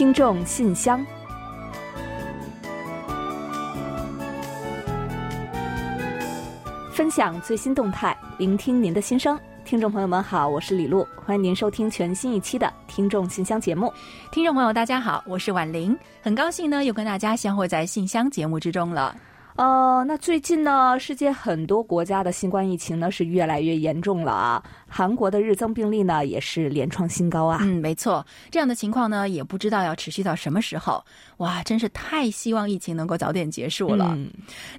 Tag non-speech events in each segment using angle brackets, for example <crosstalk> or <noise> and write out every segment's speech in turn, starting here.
听众信箱，分享最新动态，聆听您的心声。听众朋友们好，我是李璐，欢迎您收听全新一期的《听众信箱》节目。听众朋友大家好，我是婉玲，很高兴呢又跟大家相会在信箱节目之中了。呃，那最近呢，世界很多国家的新冠疫情呢是越来越严重了啊。韩国的日增病例呢也是连创新高啊。嗯，没错，这样的情况呢也不知道要持续到什么时候。哇，真是太希望疫情能够早点结束了。嗯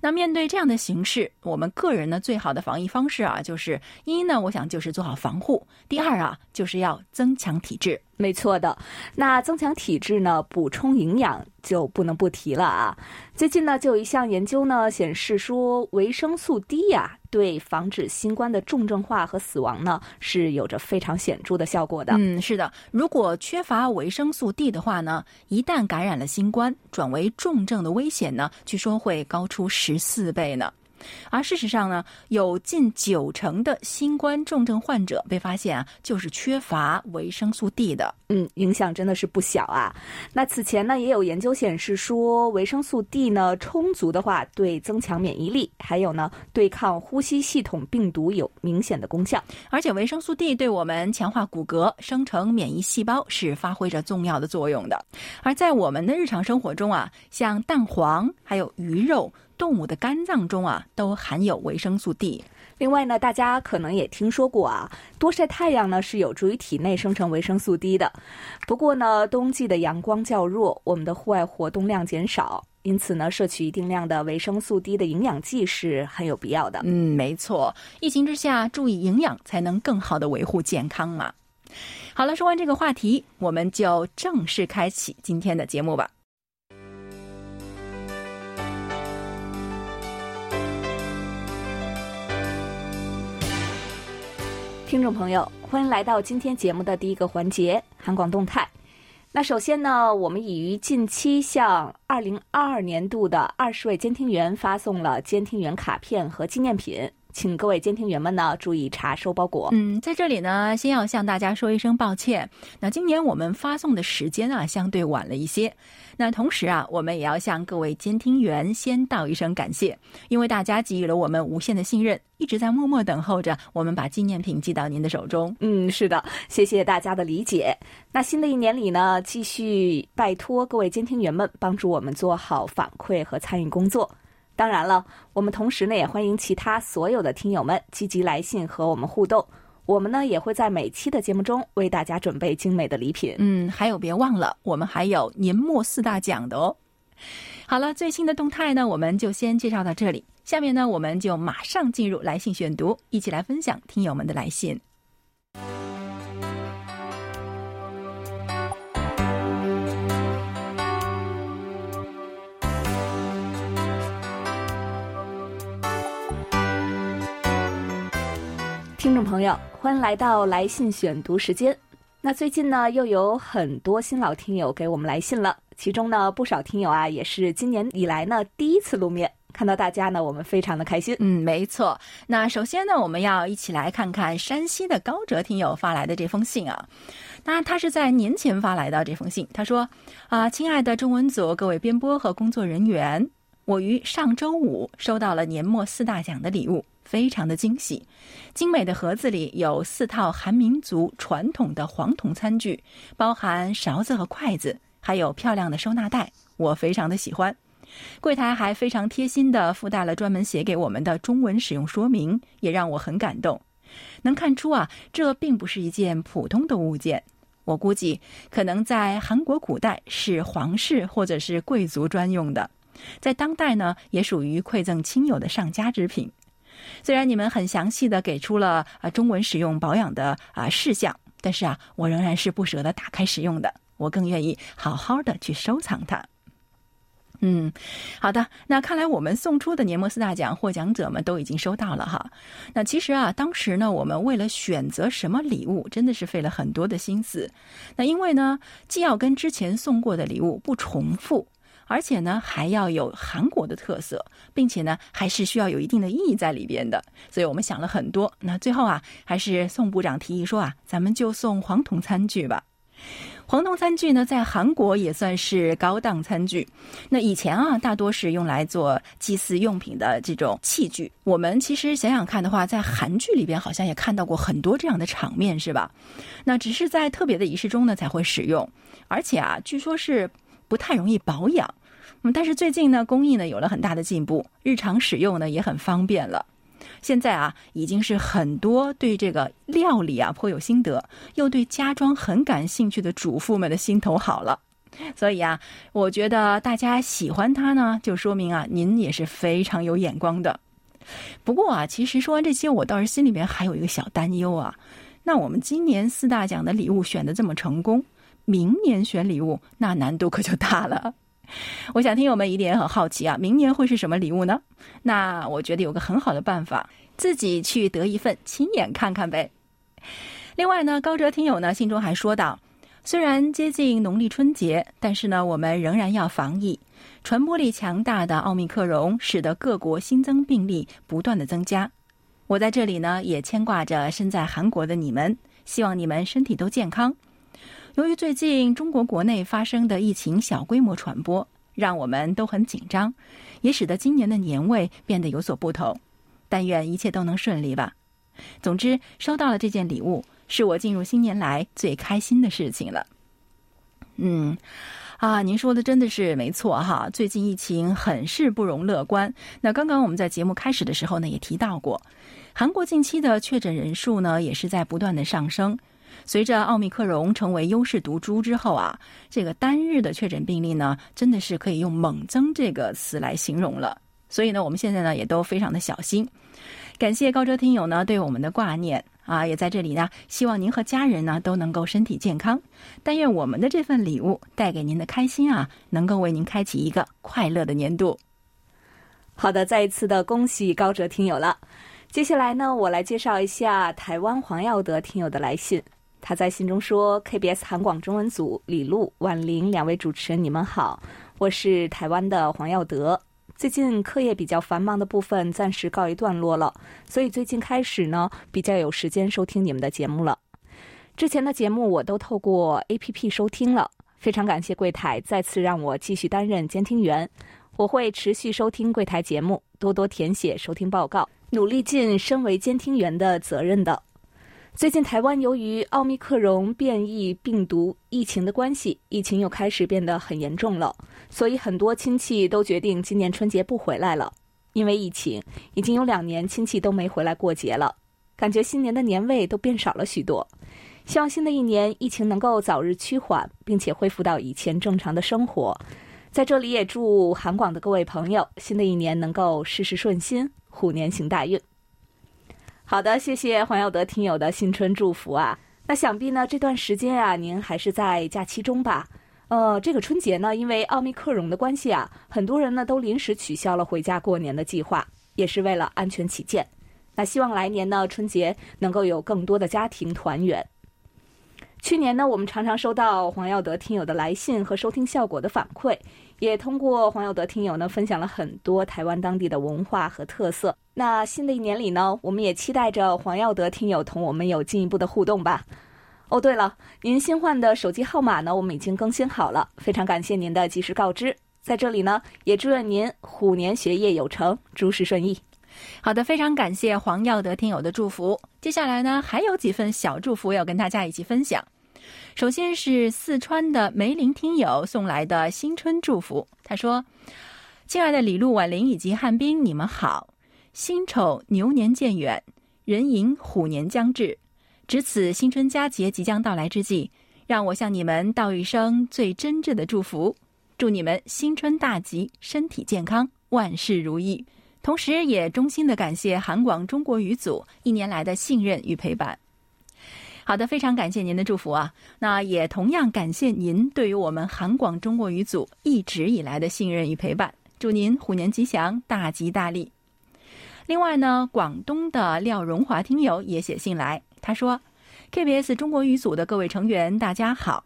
那面对这样的形势，我们个人呢最好的防疫方式啊，就是一呢，我想就是做好防护；第二啊，就是要增强体质。没错的，那增强体质呢，补充营养就不能不提了啊。最近呢，就有一项研究呢显示说，维生素 D 呀、对防止新冠的重症化和死亡呢是有着非常显著的效果的。嗯，是的，如果缺乏维生素 D 的话呢，一旦感染了新冠，转为重症的危险呢，据说会高出十四倍呢。而事实上呢，有近九成的新冠重症患者被发现啊，就是缺乏维生素 D 的。嗯，影响真的是不小啊。那此前呢，也有研究显示说，维生素 D 呢充足的话，对增强免疫力，还有呢对抗呼吸系统病毒有明显的功效。而且维生素 D 对我们强化骨骼、生成免疫细胞是发挥着重要的作用的。而在我们的日常生活中啊，像蛋黄、还有鱼肉、动物的肝脏中啊，都含有维生素 D。另外呢，大家可能也听说过啊，多晒太阳呢是有助于体内生成维生素 D 的。不过呢，冬季的阳光较弱，我们的户外活动量减少，因此呢，摄取一定量的维生素 D 的营养剂是很有必要的。嗯，没错，疫情之下，注意营养才能更好的维护健康嘛。好了，说完这个话题，我们就正式开启今天的节目吧。听众朋友，欢迎来到今天节目的第一个环节——韩广动态。那首先呢，我们已于近期向二零二二年度的二十位监听员发送了监听员卡片和纪念品，请各位监听员们呢注意查收包裹。嗯，在这里呢，先要向大家说一声抱歉。那今年我们发送的时间啊，相对晚了一些。那同时啊，我们也要向各位监听员先道一声感谢，因为大家给予了我们无限的信任，一直在默默等候着我们把纪念品寄到您的手中。嗯，是的，谢谢大家的理解。那新的一年里呢，继续拜托各位监听员们帮助我们做好反馈和参与工作。当然了，我们同时呢也欢迎其他所有的听友们积极来信和我们互动。我们呢也会在每期的节目中为大家准备精美的礼品。嗯，还有别忘了，我们还有年末四大奖的哦。好了，最新的动态呢，我们就先介绍到这里。下面呢，我们就马上进入来信选读，一起来分享听友们的来信。听众朋友，欢迎来到来信选读时间。那最近呢，又有很多新老听友给我们来信了，其中呢，不少听友啊，也是今年以来呢第一次露面。看到大家呢，我们非常的开心。嗯，没错。那首先呢，我们要一起来看看山西的高哲听友发来的这封信啊。那他是在年前发来的这封信，他说：“啊，亲爱的中文组各位编播和工作人员，我于上周五收到了年末四大奖的礼物。”非常的惊喜，精美的盒子里有四套韩民族传统的黄铜餐具，包含勺子和筷子，还有漂亮的收纳袋，我非常的喜欢。柜台还非常贴心的附带了专门写给我们的中文使用说明，也让我很感动。能看出啊，这并不是一件普通的物件，我估计可能在韩国古代是皇室或者是贵族专用的，在当代呢也属于馈赠亲友的上佳之品。虽然你们很详细的给出了啊中文使用保养的啊事项，但是啊，我仍然是不舍得打开使用的。我更愿意好好的去收藏它。嗯，好的。那看来我们送出的年末四大奖获奖者们都已经收到了哈。那其实啊，当时呢，我们为了选择什么礼物，真的是费了很多的心思。那因为呢，既要跟之前送过的礼物不重复。而且呢，还要有韩国的特色，并且呢，还是需要有一定的意义在里边的。所以我们想了很多。那最后啊，还是宋部长提议说啊，咱们就送黄铜餐具吧。黄铜餐具呢，在韩国也算是高档餐具。那以前啊，大多是用来做祭祀用品的这种器具。我们其实想想看的话，在韩剧里边好像也看到过很多这样的场面，是吧？那只是在特别的仪式中呢才会使用，而且啊，据说是不太容易保养。嗯，但是最近呢，工艺呢有了很大的进步，日常使用呢也很方便了。现在啊，已经是很多对这个料理啊颇有心得，又对家装很感兴趣的主妇们的心头好了。所以啊，我觉得大家喜欢它呢，就说明啊，您也是非常有眼光的。不过啊，其实说完这些，我倒是心里面还有一个小担忧啊。那我们今年四大奖的礼物选的这么成功，明年选礼物那难度可就大了。<laughs> 我想听友们一定也很好奇啊，明年会是什么礼物呢？那我觉得有个很好的办法，自己去得一份，亲眼看看呗。另外呢，高哲听友呢信中还说道，虽然接近农历春节，但是呢，我们仍然要防疫。传播力强大的奥密克戎使得各国新增病例不断的增加。我在这里呢，也牵挂着身在韩国的你们，希望你们身体都健康。由于最近中国国内发生的疫情小规模传播，让我们都很紧张，也使得今年的年味变得有所不同。但愿一切都能顺利吧。总之，收到了这件礼物，是我进入新年来最开心的事情了。嗯，啊，您说的真的是没错哈。最近疫情很是不容乐观。那刚刚我们在节目开始的时候呢，也提到过，韩国近期的确诊人数呢，也是在不断的上升。随着奥密克戎成为优势毒株之后啊，这个单日的确诊病例呢，真的是可以用猛增这个词来形容了。所以呢，我们现在呢也都非常的小心。感谢高州听友呢对我们的挂念啊，也在这里呢，希望您和家人呢都能够身体健康。但愿我们的这份礼物带给您的开心啊，能够为您开启一个快乐的年度。好的，再一次的恭喜高哲听友了。接下来呢，我来介绍一下台湾黄耀德听友的来信。他在信中说：“KBS 韩广中文组李璐、婉玲两位主持人，你们好，我是台湾的黄耀德。最近课业比较繁忙的部分暂时告一段落了，所以最近开始呢，比较有时间收听你们的节目了。之前的节目我都透过 APP 收听了，非常感谢柜台再次让我继续担任监听员。我会持续收听柜台节目，多多填写收听报告，努力尽身为监听员的责任的。”最近台湾由于奥密克戎变异病毒疫情的关系，疫情又开始变得很严重了，所以很多亲戚都决定今年春节不回来了。因为疫情，已经有两年亲戚都没回来过节了，感觉新年的年味都变少了许多。希望新的一年疫情能够早日趋缓，并且恢复到以前正常的生活。在这里也祝韩广的各位朋友，新的一年能够事事顺心，虎年行大运。好的，谢谢黄耀德听友的新春祝福啊。那想必呢这段时间啊，您还是在假期中吧？呃，这个春节呢，因为奥密克戎的关系啊，很多人呢都临时取消了回家过年的计划，也是为了安全起见。那希望来年呢春节能够有更多的家庭团圆。去年呢，我们常常收到黄耀德听友的来信和收听效果的反馈。也通过黄有德听友呢分享了很多台湾当地的文化和特色。那新的一年里呢，我们也期待着黄耀德听友同我们有进一步的互动吧。哦，对了，您新换的手机号码呢，我们已经更新好了，非常感谢您的及时告知。在这里呢，也祝愿您虎年学业有成，诸事顺意。好的，非常感谢黄耀德听友的祝福。接下来呢，还有几份小祝福要跟大家一起分享。首先是四川的梅林听友送来的新春祝福。他说：“亲爱的李璐、婉玲以及汉斌，你们好！辛丑牛年渐远，壬寅虎年将至。值此新春佳节即将到来之际，让我向你们道一声最真挚的祝福，祝你们新春大吉，身体健康，万事如意。同时，也衷心的感谢韩广中国语组一年来的信任与陪伴。”好的，非常感谢您的祝福啊！那也同样感谢您对于我们韩广中国语组一直以来的信任与陪伴。祝您虎年吉祥，大吉大利。另外呢，广东的廖荣华听友也写信来，他说：“KBS 中国语组的各位成员，大家好！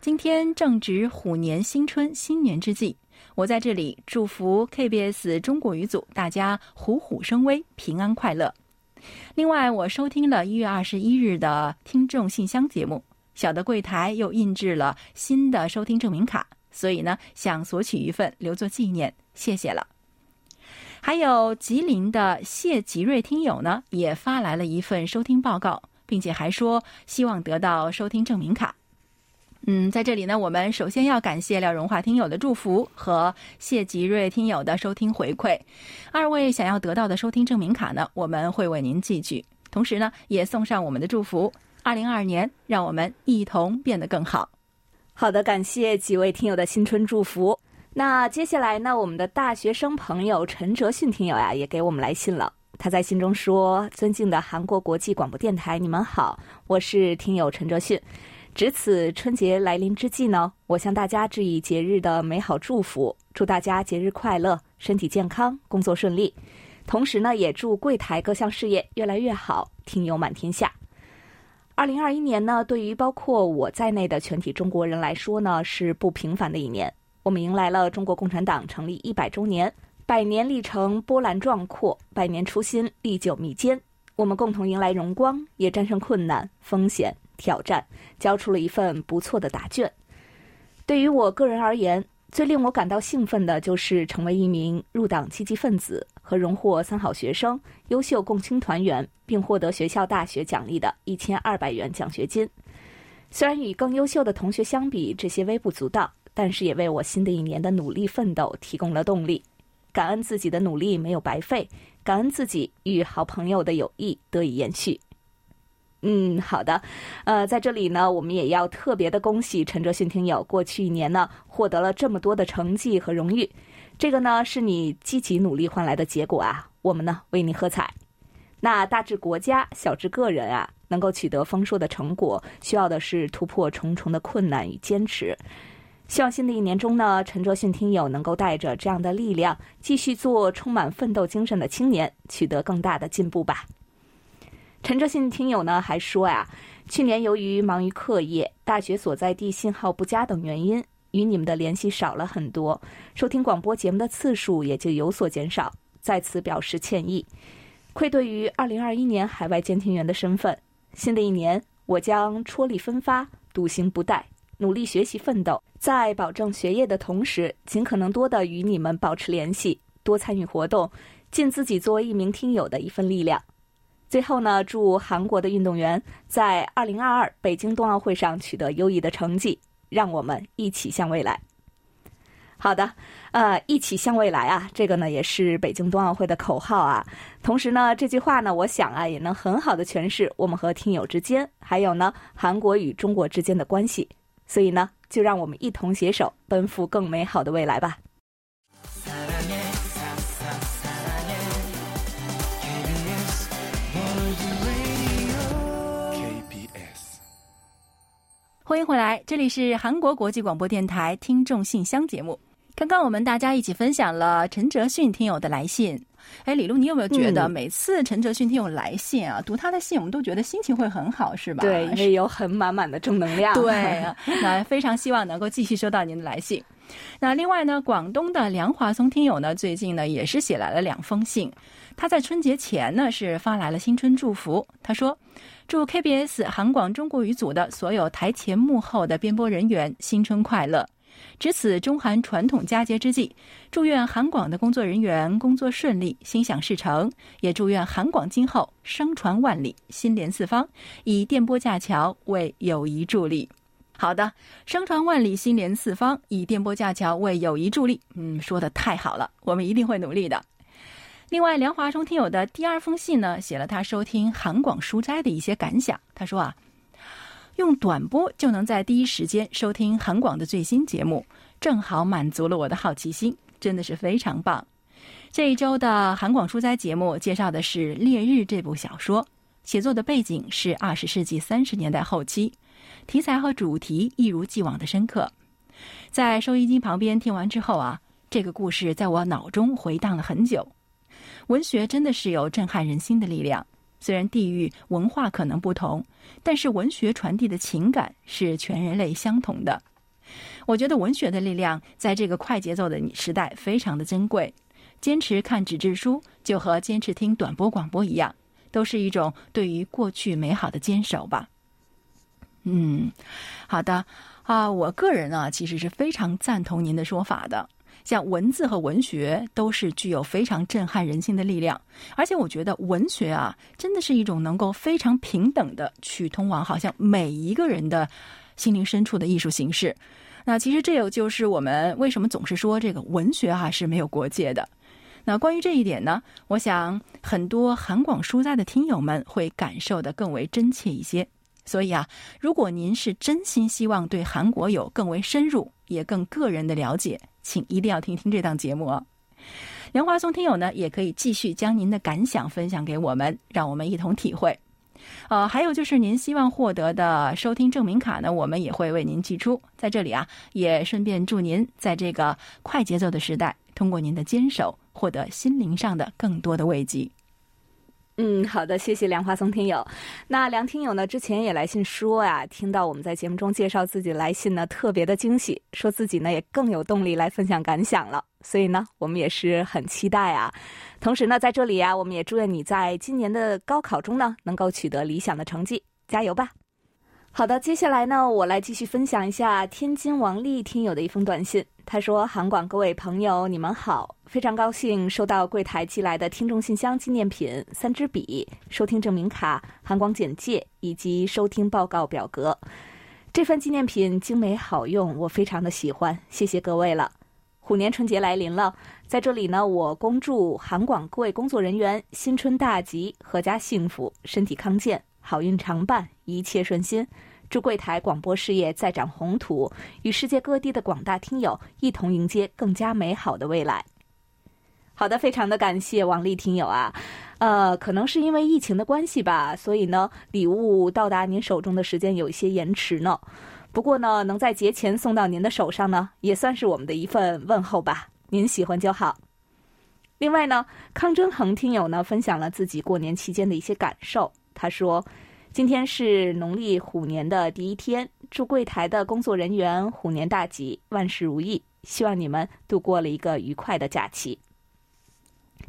今天正值虎年新春新年之际，我在这里祝福 KBS 中国语组大家虎虎生威，平安快乐。”另外，我收听了一月二十一日的听众信箱节目，小的柜台又印制了新的收听证明卡，所以呢，想索取一份留作纪念，谢谢了。还有吉林的谢吉瑞听友呢，也发来了一份收听报告，并且还说希望得到收听证明卡。嗯，在这里呢，我们首先要感谢廖荣华听友的祝福和谢吉瑞听友的收听回馈。二位想要得到的收听证明卡呢，我们会为您寄去，同时呢，也送上我们的祝福。二零二二年，让我们一同变得更好。好的，感谢几位听友的新春祝福。那接下来呢，我们的大学生朋友陈哲迅听友呀，也给我们来信了。他在信中说：“尊敬的韩国国际广播电台，你们好，我是听友陈哲迅。”值此春节来临之际呢，我向大家致以节日的美好祝福，祝大家节日快乐，身体健康，工作顺利。同时呢，也祝柜台各项事业越来越好，听友满天下。二零二一年呢，对于包括我在内的全体中国人来说呢，是不平凡的一年。我们迎来了中国共产党成立一百周年，百年历程波澜壮阔，百年初心历久弥坚。我们共同迎来荣光，也战胜困难、风险。挑战交出了一份不错的答卷。对于我个人而言，最令我感到兴奋的就是成为一名入党积极分子和荣获三好学生、优秀共青团员，并获得学校大学奖励的一千二百元奖学金。虽然与更优秀的同学相比，这些微不足道，但是也为我新的一年的努力奋斗提供了动力。感恩自己的努力没有白费，感恩自己与好朋友的友谊得以延续。嗯，好的，呃，在这里呢，我们也要特别的恭喜陈哲迅听友，过去一年呢，获得了这么多的成绩和荣誉，这个呢，是你积极努力换来的结果啊，我们呢，为你喝彩。那大至国家，小至个人啊，能够取得丰硕的成果，需要的是突破重重的困难与坚持。希望新的一年中呢，陈哲迅听友能够带着这样的力量，继续做充满奋斗精神的青年，取得更大的进步吧。陈哲信听友呢还说呀，去年由于忙于课业、大学所在地信号不佳等原因，与你们的联系少了很多，收听广播节目的次数也就有所减少，在此表示歉意，愧对于二零二一年海外监听员的身份。新的一年，我将踔厉奋发，笃行不怠，努力学习奋斗，在保证学业的同时，尽可能多的与你们保持联系，多参与活动，尽自己作为一名听友的一份力量。最后呢，祝韩国的运动员在二零二二北京冬奥会上取得优异的成绩，让我们一起向未来。好的，呃，一起向未来啊，这个呢也是北京冬奥会的口号啊。同时呢，这句话呢，我想啊，也能很好的诠释我们和听友之间，还有呢，韩国与中国之间的关系。所以呢，就让我们一同携手，奔赴更美好的未来吧。欢迎回来，这里是韩国国际广播电台听众信箱节目。刚刚我们大家一起分享了陈哲迅听友的来信。哎，李璐，你有没有觉得每次陈哲迅听友来信啊，读他的信，我们都觉得心情会很好，是吧？对，因为有很满满的正能量。对，<laughs> 那非常希望能够继续收到您的来信。那另外呢，广东的梁华松听友呢，最近呢也是写来了两封信。他在春节前呢是发来了新春祝福，他说。祝 KBS 韩广中国语组的所有台前幕后的编播人员新春快乐！值此中韩传统佳节之际，祝愿韩广的工作人员工作顺利、心想事成，也祝愿韩广今后声传万里、心连四方，以电波架桥为友谊助力。好的，声传万里、心连四方，以电波架桥为友谊助力。嗯，说的太好了，我们一定会努力的。另外，梁华中听友的第二封信呢，写了他收听韩广书斋的一些感想。他说啊，用短波就能在第一时间收听韩广的最新节目，正好满足了我的好奇心，真的是非常棒。这一周的韩广书斋节目介绍的是《烈日》这部小说，写作的背景是二十世纪三十年代后期，题材和主题一如既往的深刻。在收音机旁边听完之后啊，这个故事在我脑中回荡了很久。文学真的是有震撼人心的力量。虽然地域文化可能不同，但是文学传递的情感是全人类相同的。我觉得文学的力量在这个快节奏的时代非常的珍贵。坚持看纸质书，就和坚持听短波广播一样，都是一种对于过去美好的坚守吧。嗯，好的啊，我个人呢其实是非常赞同您的说法的。像文字和文学都是具有非常震撼人心的力量，而且我觉得文学啊，真的是一种能够非常平等的去通往好像每一个人的心灵深处的艺术形式。那其实这有就是我们为什么总是说这个文学哈是没有国界的。那关于这一点呢，我想很多韩广书斋的听友们会感受的更为真切一些。所以啊，如果您是真心希望对韩国有更为深入也更个人的了解，请一定要听听这档节目哦。梁华松听友呢，也可以继续将您的感想分享给我们，让我们一同体会。呃，还有就是您希望获得的收听证明卡呢，我们也会为您寄出。在这里啊，也顺便祝您在这个快节奏的时代，通过您的坚守，获得心灵上的更多的慰藉。嗯，好的，谢谢梁华松听友。那梁听友呢，之前也来信说呀，听到我们在节目中介绍自己来信呢，特别的惊喜，说自己呢也更有动力来分享感想了。所以呢，我们也是很期待啊。同时呢，在这里啊，我们也祝愿你在今年的高考中呢，能够取得理想的成绩，加油吧。好的，接下来呢，我来继续分享一下天津王丽听友的一封短信。他说：“韩广各位朋友，你们好，非常高兴收到柜台寄来的听众信箱纪念品三支笔、收听证明卡、韩广简介以及收听报告表格。这份纪念品精美好用，我非常的喜欢，谢谢各位了。虎年春节来临了，在这里呢，我恭祝韩广各位工作人员新春大吉，阖家幸福，身体康健。”好运常伴，一切顺心。祝柜台广播事业再展宏图，与世界各地的广大听友一同迎接更加美好的未来。好的，非常的感谢王丽听友啊，呃，可能是因为疫情的关系吧，所以呢，礼物到达您手中的时间有一些延迟呢。不过呢，能在节前送到您的手上呢，也算是我们的一份问候吧。您喜欢就好。另外呢，康真恒听友呢分享了自己过年期间的一些感受。他说：“今天是农历虎年的第一天，祝柜台的工作人员虎年大吉，万事如意。希望你们度过了一个愉快的假期。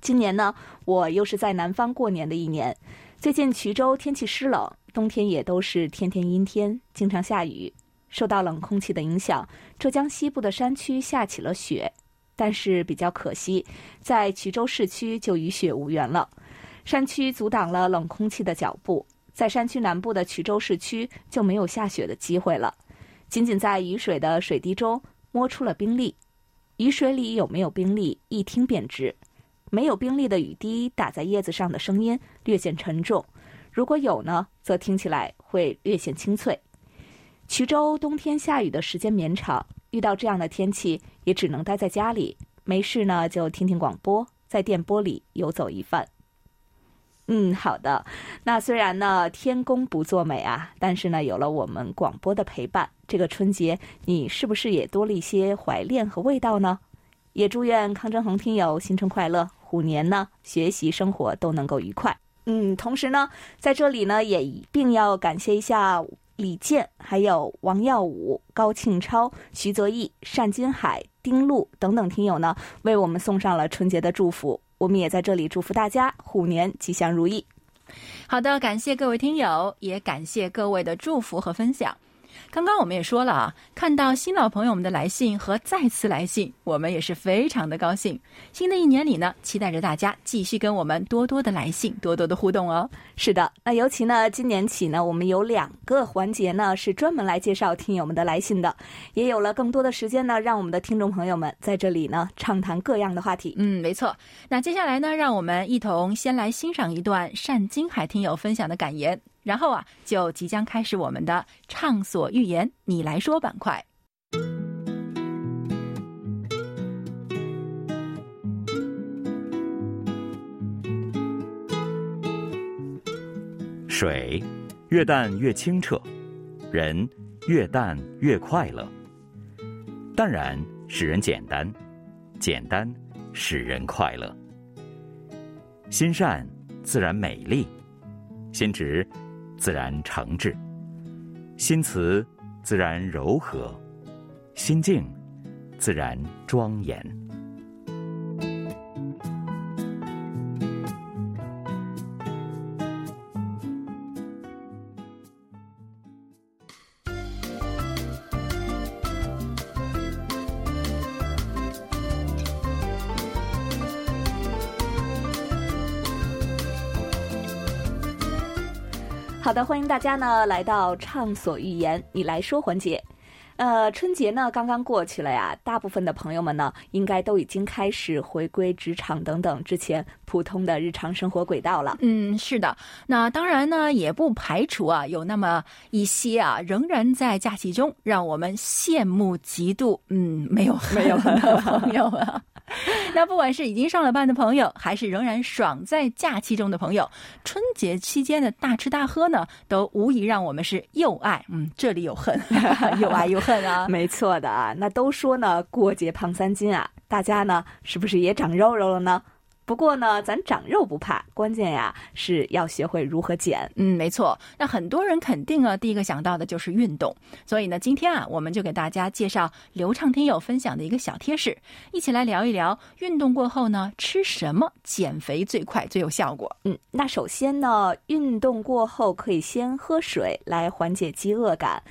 今年呢，我又是在南方过年的一年。最近衢州天气湿冷，冬天也都是天天阴天，经常下雨。受到冷空气的影响，浙江西部的山区下起了雪，但是比较可惜，在衢州市区就与雪无缘了。”山区阻挡了冷空气的脚步，在山区南部的衢州市区就没有下雪的机会了。仅仅在雨水的水滴中摸出了冰粒，雨水里有没有冰粒，一听便知。没有冰粒的雨滴打在叶子上的声音略显沉重，如果有呢，则听起来会略显清脆。衢州冬天下雨的时间绵长，遇到这样的天气也只能待在家里，没事呢就听听广播，在电波里游走一番。嗯，好的。那虽然呢天公不作美啊，但是呢有了我们广播的陪伴，这个春节你是不是也多了一些怀恋和味道呢？也祝愿康真恒听友新春快乐，虎年呢学习生活都能够愉快。嗯，同时呢在这里呢也一并要感谢一下李健、还有王耀武、高庆超、徐泽义、单金海、丁路等等听友呢为我们送上了春节的祝福。我们也在这里祝福大家虎年吉祥如意。好的，感谢各位听友，也感谢各位的祝福和分享。刚刚我们也说了啊，看到新老朋友们的来信和再次来信，我们也是非常的高兴。新的一年里呢，期待着大家继续跟我们多多的来信，多多的互动哦。是的，那尤其呢，今年起呢，我们有两个环节呢，是专门来介绍听友们的来信的，也有了更多的时间呢，让我们的听众朋友们在这里呢畅谈各样的话题。嗯，没错。那接下来呢，让我们一同先来欣赏一段单金海听友分享的感言。然后啊，就即将开始我们的畅所欲言，你来说板块。水越淡越清澈，人越淡越快乐。淡然使人简单，简单使人快乐。心善自然美丽，心直。自然诚挚，心慈自然柔和，心静自然庄严。好的，欢迎大家呢来到畅所欲言，你来说环节。呃，春节呢刚刚过去了呀，大部分的朋友们呢，应该都已经开始回归职场等等之前普通的日常生活轨道了。嗯，是的。那当然呢，也不排除啊，有那么一些啊，仍然在假期中，让我们羡慕嫉妒。嗯，没有 <laughs> 没有的朋友啊。<laughs> 那不管是已经上了班的朋友，还是仍然爽在假期中的朋友，春节期间的大吃大喝呢，都无疑让我们是又爱嗯，这里有恨，<laughs> 又爱又恨啊。没错的啊，那都说呢，过节胖三斤啊，大家呢是不是也长肉肉了呢？不过呢，咱长肉不怕，关键呀是要学会如何减。嗯，没错。那很多人肯定啊，第一个想到的就是运动。所以呢，今天啊，我们就给大家介绍流畅听友分享的一个小贴士，一起来聊一聊运动过后呢，吃什么减肥最快最有效果。嗯，那首先呢，运动过后可以先喝水来缓解饥饿感。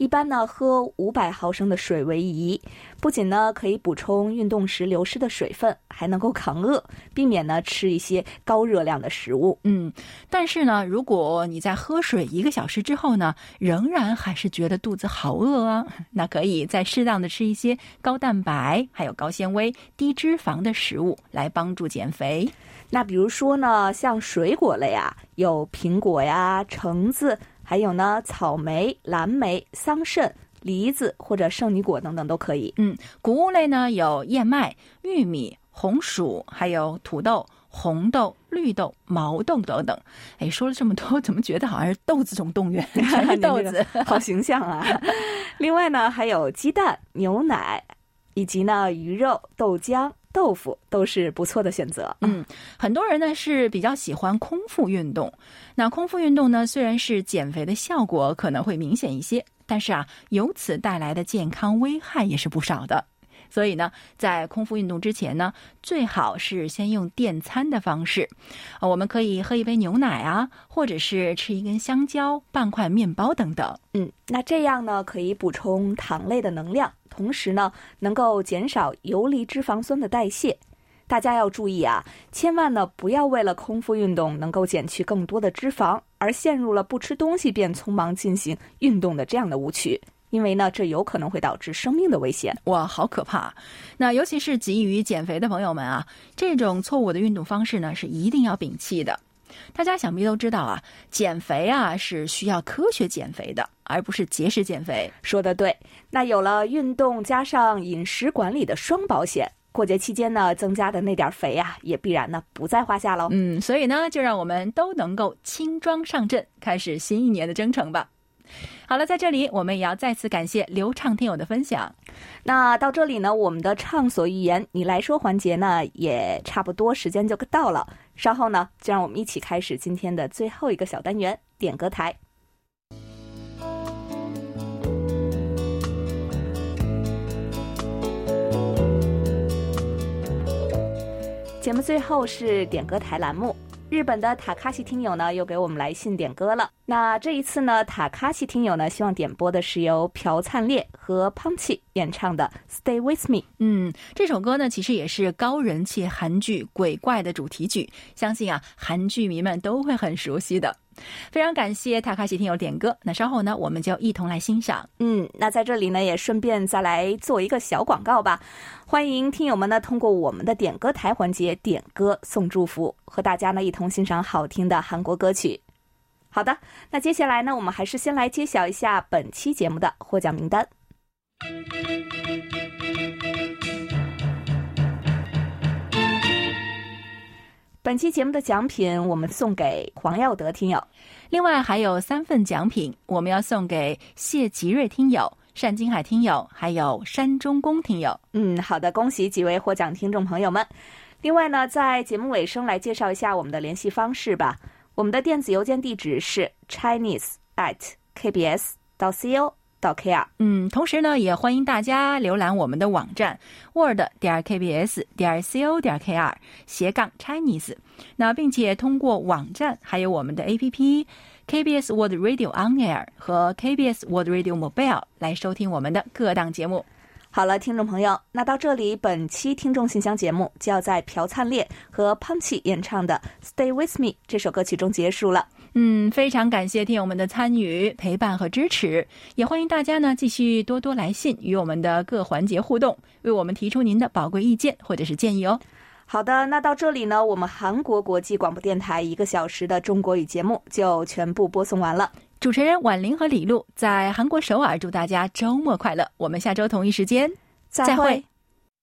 一般呢，喝五百毫升的水为宜，不仅呢可以补充运动时流失的水分，还能够抗饿，避免呢吃一些高热量的食物。嗯，但是呢，如果你在喝水一个小时之后呢，仍然还是觉得肚子好饿啊，<laughs> 那可以再适当的吃一些高蛋白、还有高纤维、低脂肪的食物来帮助减肥。那比如说呢，像水果类啊，有苹果呀、橙子。还有呢，草莓、蓝莓、桑葚、梨子或者圣女果等等都可以。嗯，谷物类呢有燕麦、玉米、红薯，还有土豆、红豆、绿豆、毛豆等等。哎，说了这么多，怎么觉得好像是豆子总动员？<laughs> 全是豆子，好形象啊！<laughs> 另外呢，还有鸡蛋、牛奶，以及呢鱼肉、豆浆。豆腐都是不错的选择。嗯，很多人呢是比较喜欢空腹运动。那空腹运动呢，虽然是减肥的效果可能会明显一些，但是啊，由此带来的健康危害也是不少的。所以呢，在空腹运动之前呢，最好是先用电餐的方式。啊，我们可以喝一杯牛奶啊，或者是吃一根香蕉、半块面包等等。嗯，那这样呢，可以补充糖类的能量。同时呢，能够减少游离脂肪酸的代谢。大家要注意啊，千万呢不要为了空腹运动能够减去更多的脂肪，而陷入了不吃东西便匆忙进行运动的这样的误区。因为呢，这有可能会导致生命的危险。哇，好可怕！那尤其是急于减肥的朋友们啊，这种错误的运动方式呢，是一定要摒弃的。大家想必都知道啊，减肥啊是需要科学减肥的，而不是节食减肥。说的对。那有了运动加上饮食管理的双保险，过节期间呢增加的那点肥呀，也必然呢不在话下喽。嗯，所以呢，就让我们都能够轻装上阵，开始新一年的征程吧。好了，在这里我们也要再次感谢流畅听友的分享。那到这里呢，我们的畅所欲言你来说环节呢，也差不多时间就到了。稍后呢，就让我们一起开始今天的最后一个小单元——点歌台。节目最后是点歌台栏目。日本的塔卡西听友呢，又给我们来信点歌了。那这一次呢，塔卡西听友呢，希望点播的是由朴灿烈和 Punchy 演唱的《Stay with Me》。嗯，这首歌呢，其实也是高人气韩剧《鬼怪》的主题曲，相信啊，韩剧迷们都会很熟悉的。非常感谢塔卡西听友点歌，那稍后呢，我们就一同来欣赏。嗯，那在这里呢，也顺便再来做一个小广告吧。欢迎听友们呢，通过我们的点歌台环节点歌送祝福，和大家呢一同欣赏好听的韩国歌曲。好的，那接下来呢，我们还是先来揭晓一下本期节目的获奖名单。本期节目的奖品，我们送给黄耀德听友。另外还有三份奖品，我们要送给谢吉瑞听友、单金海听友，还有山中公听友。嗯，好的，恭喜几位获奖听众朋友们。另外呢，在节目尾声来介绍一下我们的联系方式吧。我们的电子邮件地址是 chinese at kbs 到 co。到 KR，嗯，同时呢，也欢迎大家浏览我们的网站 word 点 KBS 点 CO 点 KR 斜杠 Chinese，那并且通过网站还有我们的 APP KBS World Radio On Air 和 KBS World Radio Mobile 来收听我们的各档节目。好了，听众朋友，那到这里，本期听众信箱节目就要在朴灿烈和 Punchy 演唱的《Stay With Me》这首歌曲中结束了。嗯，非常感谢听友们的参与、陪伴和支持，也欢迎大家呢继续多多来信与我们的各环节互动，为我们提出您的宝贵意见或者是建议哦。好的，那到这里呢，我们韩国国际广播电台一个小时的中国语节目就全部播送完了。主持人婉玲和李璐在韩国首尔祝大家周末快乐，我们下周同一时间再会。